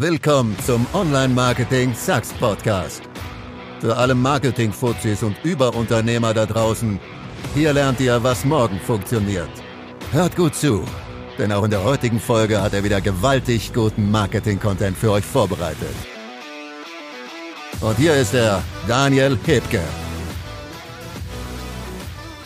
Willkommen zum Online-Marketing Sucks Podcast. Für alle Marketing-Fuzis und Überunternehmer da draußen, hier lernt ihr, was morgen funktioniert. Hört gut zu, denn auch in der heutigen Folge hat er wieder gewaltig guten Marketing-Content für euch vorbereitet. Und hier ist er, Daniel Hebke.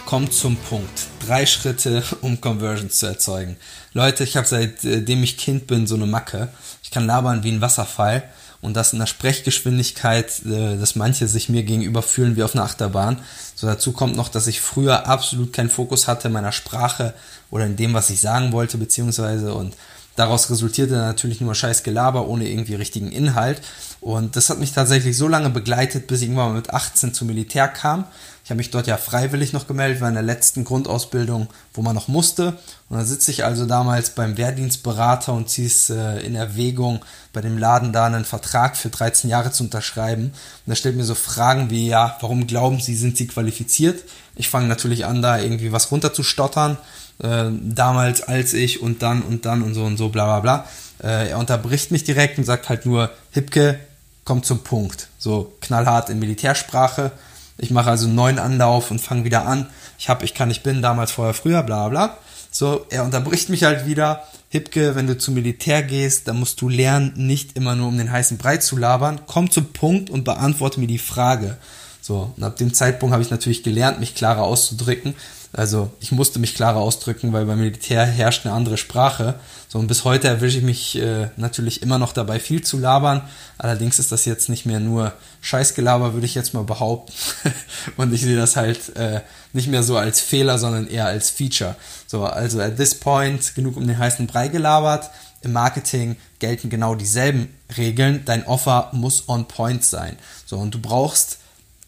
Kommt zum Punkt. Drei Schritte, um Conversions zu erzeugen. Leute, ich habe seitdem ich Kind bin so eine Macke. Ich kann labern wie ein Wasserfall und das in einer Sprechgeschwindigkeit, äh, dass manche sich mir gegenüber fühlen wie auf einer Achterbahn. So dazu kommt noch, dass ich früher absolut keinen Fokus hatte in meiner Sprache oder in dem, was ich sagen wollte, beziehungsweise und daraus resultierte natürlich nur scheiß Gelaber ohne irgendwie richtigen Inhalt. Und das hat mich tatsächlich so lange begleitet, bis ich irgendwann mit 18 zum Militär kam ich habe mich dort ja freiwillig noch gemeldet, war in der letzten Grundausbildung, wo man noch musste. Und dann sitze ich also damals beim Wehrdienstberater und ziehe es äh, in Erwägung, bei dem Laden da einen Vertrag für 13 Jahre zu unterschreiben. Und er stellt mir so Fragen wie, ja, warum glauben Sie, sind Sie qualifiziert? Ich fange natürlich an, da irgendwie was runterzustottern. Äh, damals als ich und dann und dann und so und so, bla bla bla. Äh, er unterbricht mich direkt und sagt halt nur, Hipke, kommt zum Punkt. So knallhart in Militärsprache. Ich mache also einen neuen Anlauf und fange wieder an. Ich habe, ich kann, ich bin, damals vorher, früher, bla bla. So, er unterbricht mich halt wieder. Hipke, wenn du zum Militär gehst, dann musst du lernen, nicht immer nur um den heißen Brei zu labern. Komm zum Punkt und beantworte mir die Frage. So, und ab dem Zeitpunkt habe ich natürlich gelernt, mich klarer auszudrücken. Also ich musste mich klarer ausdrücken, weil beim Militär herrscht eine andere Sprache. So und bis heute erwische ich mich äh, natürlich immer noch dabei, viel zu labern. Allerdings ist das jetzt nicht mehr nur Scheißgelaber, würde ich jetzt mal behaupten. und ich sehe das halt äh, nicht mehr so als Fehler, sondern eher als Feature. So, also at this point genug um den heißen Brei gelabert. Im Marketing gelten genau dieselben Regeln. Dein Offer muss on point sein. So und du brauchst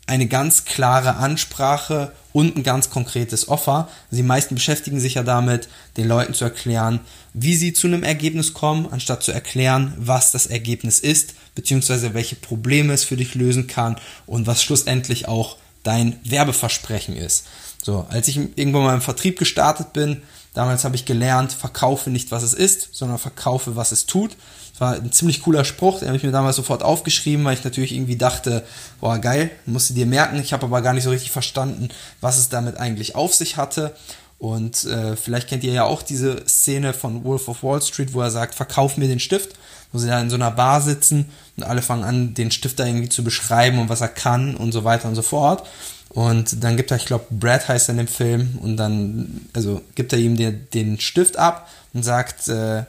eine ganz klare Ansprache und ein ganz konkretes Offer. Die meisten beschäftigen sich ja damit, den Leuten zu erklären, wie sie zu einem Ergebnis kommen, anstatt zu erklären, was das Ergebnis ist, beziehungsweise welche Probleme es für dich lösen kann und was schlussendlich auch dein Werbeversprechen ist. So, als ich irgendwann mal im Vertrieb gestartet bin, damals habe ich gelernt, verkaufe nicht, was es ist, sondern verkaufe, was es tut. Das war ein ziemlich cooler Spruch, den habe ich mir damals sofort aufgeschrieben, weil ich natürlich irgendwie dachte, boah, geil, musst du dir merken. Ich habe aber gar nicht so richtig verstanden, was es damit eigentlich auf sich hatte. Und äh, vielleicht kennt ihr ja auch diese Szene von Wolf of Wall Street, wo er sagt, verkauf mir den Stift, wo sie da in so einer Bar sitzen und alle fangen an, den Stift da irgendwie zu beschreiben und was er kann und so weiter und so fort. Und dann gibt er, ich glaube, Brad heißt er in dem Film, und dann, also gibt er ihm den, den Stift ab und sagt, äh,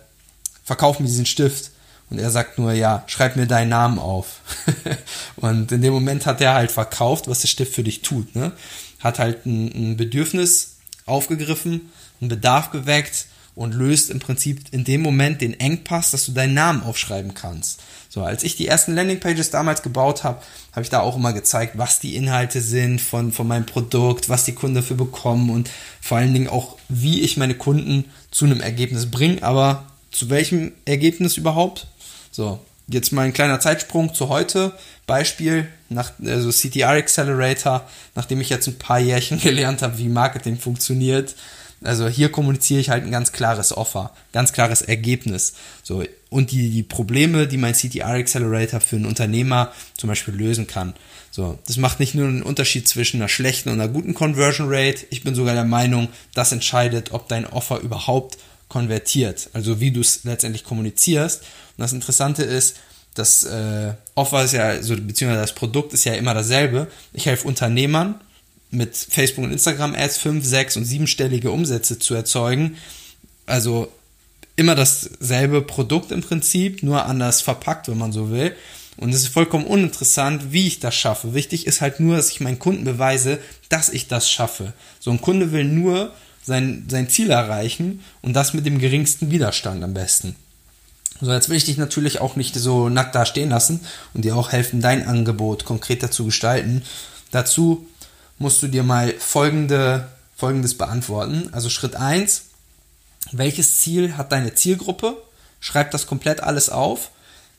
verkauf mir diesen Stift. Und er sagt nur, ja, schreib mir deinen Namen auf. und in dem Moment hat er halt verkauft, was der Stift für dich tut. Ne? Hat halt ein, ein Bedürfnis aufgegriffen, einen Bedarf geweckt und löst im Prinzip in dem Moment den Engpass, dass du deinen Namen aufschreiben kannst. So, als ich die ersten Landingpages damals gebaut habe, habe ich da auch immer gezeigt, was die Inhalte sind von, von meinem Produkt, was die Kunden dafür bekommen und vor allen Dingen auch, wie ich meine Kunden zu einem Ergebnis bringe, aber zu welchem Ergebnis überhaupt? So, jetzt mal ein kleiner Zeitsprung zu heute. Beispiel, nach, also CTR Accelerator, nachdem ich jetzt ein paar Jährchen gelernt habe, wie Marketing funktioniert. Also hier kommuniziere ich halt ein ganz klares Offer, ganz klares Ergebnis. So, und die, die Probleme, die mein CTR Accelerator für einen Unternehmer zum Beispiel lösen kann. So, das macht nicht nur einen Unterschied zwischen einer schlechten und einer guten Conversion Rate. Ich bin sogar der Meinung, das entscheidet, ob dein Offer überhaupt konvertiert. Also wie du es letztendlich kommunizierst. Und das Interessante ist, das äh, Offer ist ja, so, beziehungsweise das Produkt ist ja immer dasselbe. Ich helfe Unternehmern mit Facebook und Instagram Ads fünf, sechs und siebenstellige Umsätze zu erzeugen. Also immer dasselbe Produkt im Prinzip, nur anders verpackt, wenn man so will. Und es ist vollkommen uninteressant, wie ich das schaffe. Wichtig ist halt nur, dass ich meinen Kunden beweise, dass ich das schaffe. So ein Kunde will nur sein, sein Ziel erreichen und das mit dem geringsten Widerstand am besten. So, jetzt will ich dich natürlich auch nicht so nackt da stehen lassen und dir auch helfen, dein Angebot konkreter zu gestalten. Dazu musst du dir mal folgende, folgendes beantworten. Also Schritt 1, welches Ziel hat deine Zielgruppe? Schreib das komplett alles auf.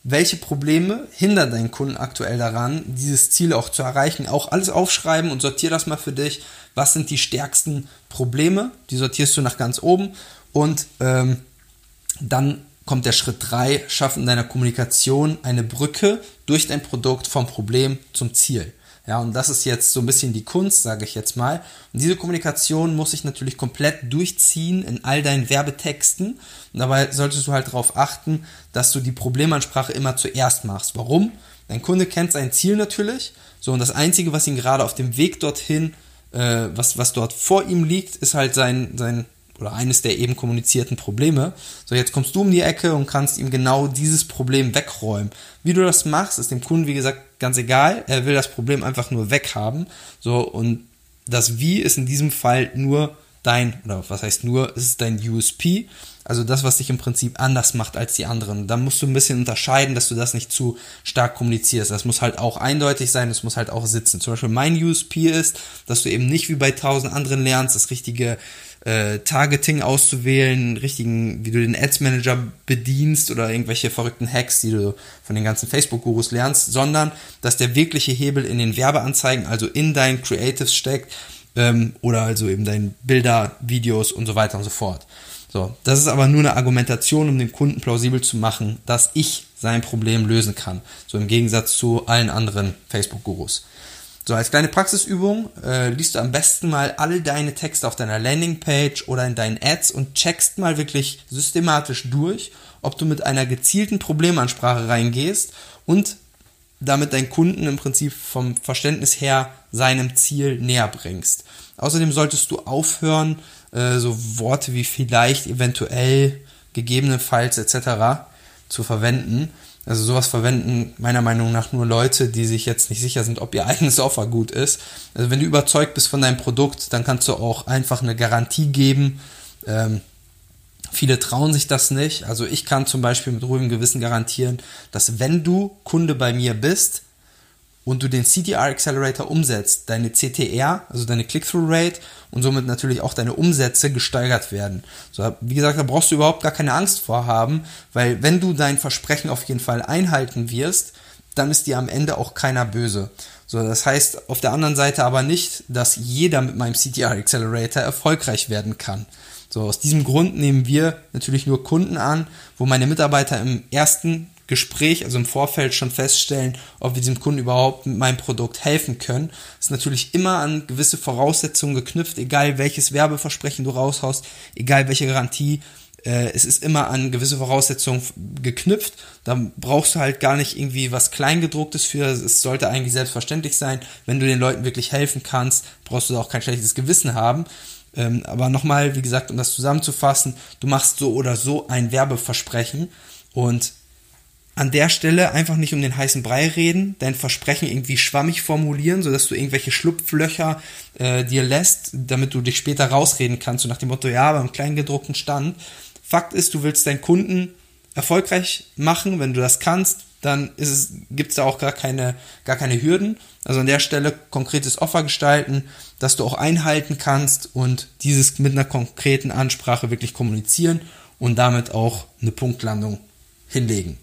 Welche Probleme hindern deinen Kunden aktuell daran, dieses Ziel auch zu erreichen? Auch alles aufschreiben und sortier das mal für dich. Was sind die stärksten Probleme? Die sortierst du nach ganz oben und ähm, dann kommt der Schritt 3, schaff in deiner Kommunikation eine Brücke durch dein Produkt vom Problem zum Ziel. Ja, und das ist jetzt so ein bisschen die Kunst, sage ich jetzt mal. Und diese Kommunikation muss sich natürlich komplett durchziehen in all deinen Werbetexten. Und dabei solltest du halt darauf achten, dass du die Problemansprache immer zuerst machst. Warum? Dein Kunde kennt sein Ziel natürlich. So, und das Einzige, was ihn gerade auf dem Weg dorthin, äh, was, was dort vor ihm liegt, ist halt sein, sein oder eines der eben kommunizierten Probleme. So, jetzt kommst du um die Ecke und kannst ihm genau dieses Problem wegräumen. Wie du das machst, ist dem Kunden, wie gesagt, ganz egal. Er will das Problem einfach nur weghaben. So, und das Wie ist in diesem Fall nur dein, oder was heißt nur, es ist dein USP. Also das, was dich im Prinzip anders macht als die anderen. Da musst du ein bisschen unterscheiden, dass du das nicht zu stark kommunizierst. Das muss halt auch eindeutig sein, das muss halt auch sitzen. Zum Beispiel mein USP ist, dass du eben nicht wie bei tausend anderen lernst, das richtige äh, Targeting auszuwählen, richtigen, wie du den Ads Manager bedienst oder irgendwelche verrückten Hacks, die du von den ganzen Facebook-Gurus lernst, sondern dass der wirkliche Hebel in den Werbeanzeigen, also in deinen Creatives steckt ähm, oder also eben deinen Bilder, Videos und so weiter und so fort. So, das ist aber nur eine Argumentation, um dem Kunden plausibel zu machen, dass ich sein Problem lösen kann. So im Gegensatz zu allen anderen Facebook-Gurus. So, als kleine Praxisübung äh, liest du am besten mal alle deine Texte auf deiner Landingpage oder in deinen Ads und checkst mal wirklich systematisch durch, ob du mit einer gezielten Problemansprache reingehst und damit deinen Kunden im Prinzip vom Verständnis her seinem Ziel näher bringst. Außerdem solltest du aufhören, äh, so Worte wie vielleicht, eventuell, gegebenenfalls etc. zu verwenden, also sowas verwenden meiner Meinung nach nur Leute, die sich jetzt nicht sicher sind, ob ihr eigenes Offer gut ist. Also wenn du überzeugt bist von deinem Produkt, dann kannst du auch einfach eine Garantie geben. Ähm, viele trauen sich das nicht. Also ich kann zum Beispiel mit ruhigem Gewissen garantieren, dass wenn du Kunde bei mir bist, und du den CTR Accelerator umsetzt, deine CTR, also deine Click-Through-Rate und somit natürlich auch deine Umsätze gesteigert werden. So, wie gesagt, da brauchst du überhaupt gar keine Angst vor haben, weil wenn du dein Versprechen auf jeden Fall einhalten wirst, dann ist dir am Ende auch keiner böse. So, das heißt auf der anderen Seite aber nicht, dass jeder mit meinem CTR Accelerator erfolgreich werden kann. So, aus diesem Grund nehmen wir natürlich nur Kunden an, wo meine Mitarbeiter im ersten Gespräch, also im Vorfeld schon feststellen, ob wir diesem Kunden überhaupt mit meinem Produkt helfen können. Das ist natürlich immer an gewisse Voraussetzungen geknüpft, egal welches Werbeversprechen du raushaust, egal welche Garantie. Äh, es ist immer an gewisse Voraussetzungen geknüpft. Da brauchst du halt gar nicht irgendwie was Kleingedrucktes für. Es sollte eigentlich selbstverständlich sein. Wenn du den Leuten wirklich helfen kannst, brauchst du auch kein schlechtes Gewissen haben. Ähm, aber nochmal, wie gesagt, um das zusammenzufassen, du machst so oder so ein Werbeversprechen und an der Stelle einfach nicht um den heißen Brei reden, dein Versprechen irgendwie schwammig formulieren, sodass du irgendwelche Schlupflöcher äh, dir lässt, damit du dich später rausreden kannst, so nach dem Motto, ja, beim kleingedruckten Stand. Fakt ist, du willst deinen Kunden erfolgreich machen, wenn du das kannst, dann ist es, da auch gar keine, gar keine Hürden. Also an der Stelle konkretes Offer gestalten, dass du auch einhalten kannst und dieses mit einer konkreten Ansprache wirklich kommunizieren und damit auch eine Punktlandung hinlegen.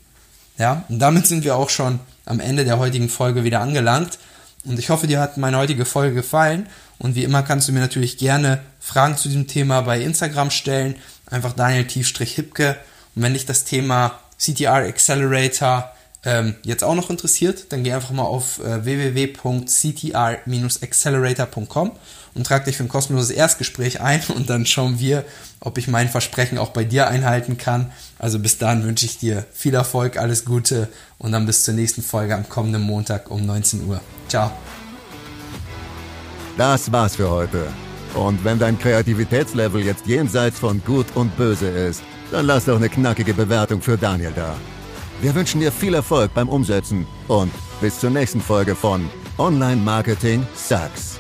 Ja, und damit sind wir auch schon am Ende der heutigen Folge wieder angelangt. Und ich hoffe, dir hat meine heutige Folge gefallen. Und wie immer kannst du mir natürlich gerne Fragen zu diesem Thema bei Instagram stellen. Einfach Daniel-Hipke. Und wenn dich das Thema CTR Accelerator ähm, jetzt auch noch interessiert, dann geh einfach mal auf äh, www.ctr-accelerator.com und trag dich für ein kostenloses Erstgespräch ein und dann schauen wir, ob ich mein Versprechen auch bei dir einhalten kann. Also bis dahin wünsche ich dir viel Erfolg, alles Gute und dann bis zur nächsten Folge am kommenden Montag um 19 Uhr. Ciao. Das war's für heute. Und wenn dein Kreativitätslevel jetzt jenseits von Gut und Böse ist, dann lass doch eine knackige Bewertung für Daniel da. Wir wünschen dir viel Erfolg beim Umsetzen und bis zur nächsten Folge von Online Marketing Sucks.